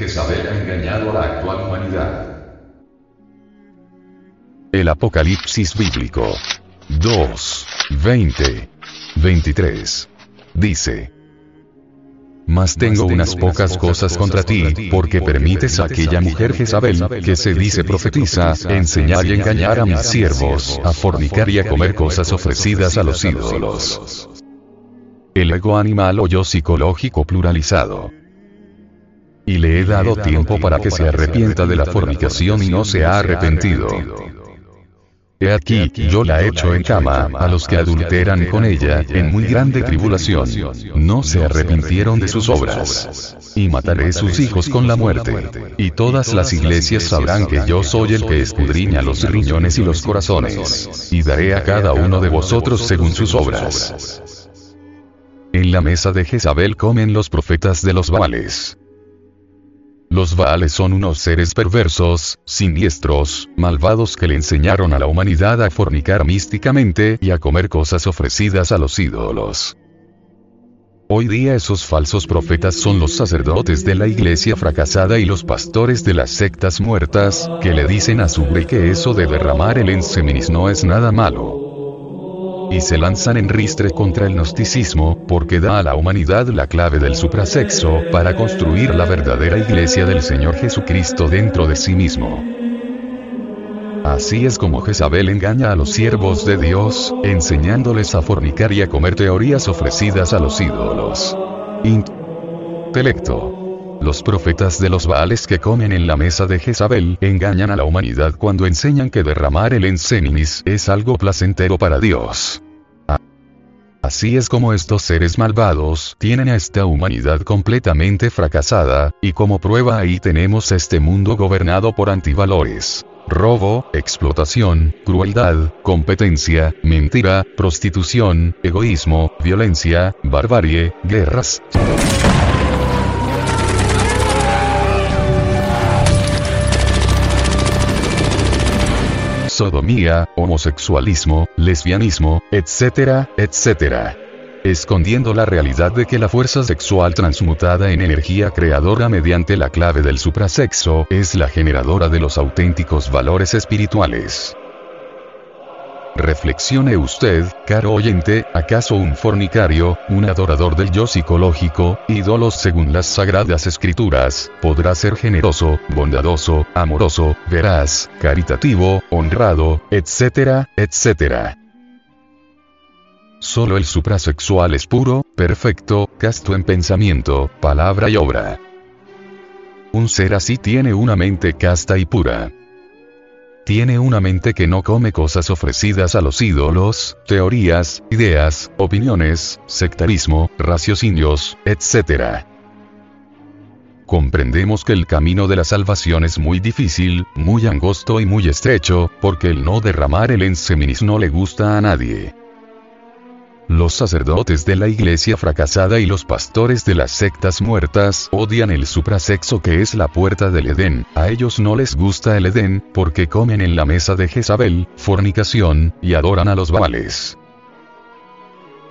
Jezabel ha engañado a la actual humanidad. El Apocalipsis bíblico. 2, 20, 23. Dice. Mas tengo unas pocas cosas contra ti, porque permites a aquella mujer Jezabel, que se dice profetiza, enseñar y engañar a mis siervos, a fornicar y a comer cosas ofrecidas a los ídolos. El ego animal o yo psicológico pluralizado. Y le he dado tiempo para que se arrepienta de la fornicación y no se ha arrepentido. He aquí, yo la echo en cama, a los que adulteran con ella, en muy grande tribulación. No se arrepintieron de sus obras. Y mataré sus hijos con la muerte. Y todas las iglesias sabrán que yo soy el que escudriña los riñones y los corazones. Y daré a cada uno de vosotros según sus obras. En la mesa de Jezabel comen los profetas de los Baales. Los Baales son unos seres perversos, siniestros, malvados que le enseñaron a la humanidad a fornicar místicamente y a comer cosas ofrecidas a los ídolos. Hoy día esos falsos profetas son los sacerdotes de la iglesia fracasada y los pastores de las sectas muertas, que le dicen a su rey que eso de derramar el enseminis no es nada malo y se lanzan en ristre contra el gnosticismo, porque da a la humanidad la clave del suprasexo, para construir la verdadera iglesia del Señor Jesucristo dentro de sí mismo. Así es como Jezabel engaña a los siervos de Dios, enseñándoles a fornicar y a comer teorías ofrecidas a los ídolos. Intelecto. Los profetas de los Baales que comen en la mesa de Jezabel engañan a la humanidad cuando enseñan que derramar el encénimis es algo placentero para Dios. Así es como estos seres malvados tienen a esta humanidad completamente fracasada, y como prueba ahí tenemos este mundo gobernado por antivalores. Robo, explotación, crueldad, competencia, mentira, prostitución, egoísmo, violencia, barbarie, guerras. Homosexualismo, lesbianismo, etcétera, etcétera. Escondiendo la realidad de que la fuerza sexual transmutada en energía creadora mediante la clave del suprasexo es la generadora de los auténticos valores espirituales. Reflexione usted, caro oyente, ¿acaso un fornicario, un adorador del yo psicológico, ídolos según las sagradas escrituras, podrá ser generoso, bondadoso, amoroso, veraz, caritativo, honrado, etcétera, etcétera? Solo el suprasexual es puro, perfecto, casto en pensamiento, palabra y obra. Un ser así tiene una mente casta y pura tiene una mente que no come cosas ofrecidas a los ídolos, teorías, ideas, opiniones, sectarismo, raciocinios, etc. Comprendemos que el camino de la salvación es muy difícil, muy angosto y muy estrecho, porque el no derramar el enseminis no le gusta a nadie. Los sacerdotes de la iglesia fracasada y los pastores de las sectas muertas odian el suprasexo que es la puerta del Edén. A ellos no les gusta el Edén, porque comen en la mesa de Jezabel, fornicación, y adoran a los Baales.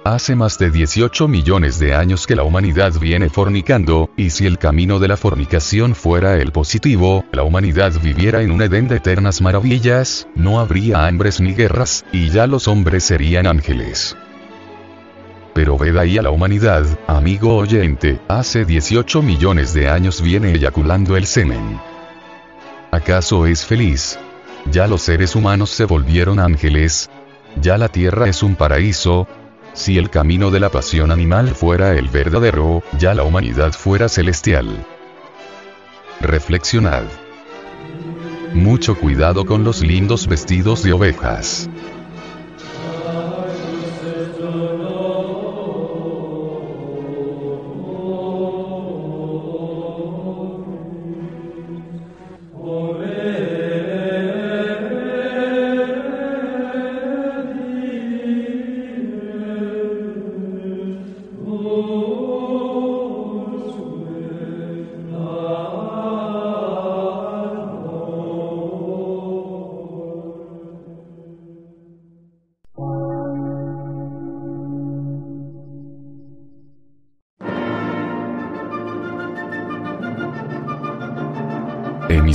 Hace más de 18 millones de años que la humanidad viene fornicando, y si el camino de la fornicación fuera el positivo, la humanidad viviera en un Edén de eternas maravillas, no habría hambres ni guerras, y ya los hombres serían ángeles. Pero ved ahí a la humanidad, amigo oyente, hace 18 millones de años viene eyaculando el semen. ¿Acaso es feliz? ¿Ya los seres humanos se volvieron ángeles? ¿Ya la tierra es un paraíso? Si el camino de la pasión animal fuera el verdadero, ya la humanidad fuera celestial. Reflexionad. Mucho cuidado con los lindos vestidos de ovejas.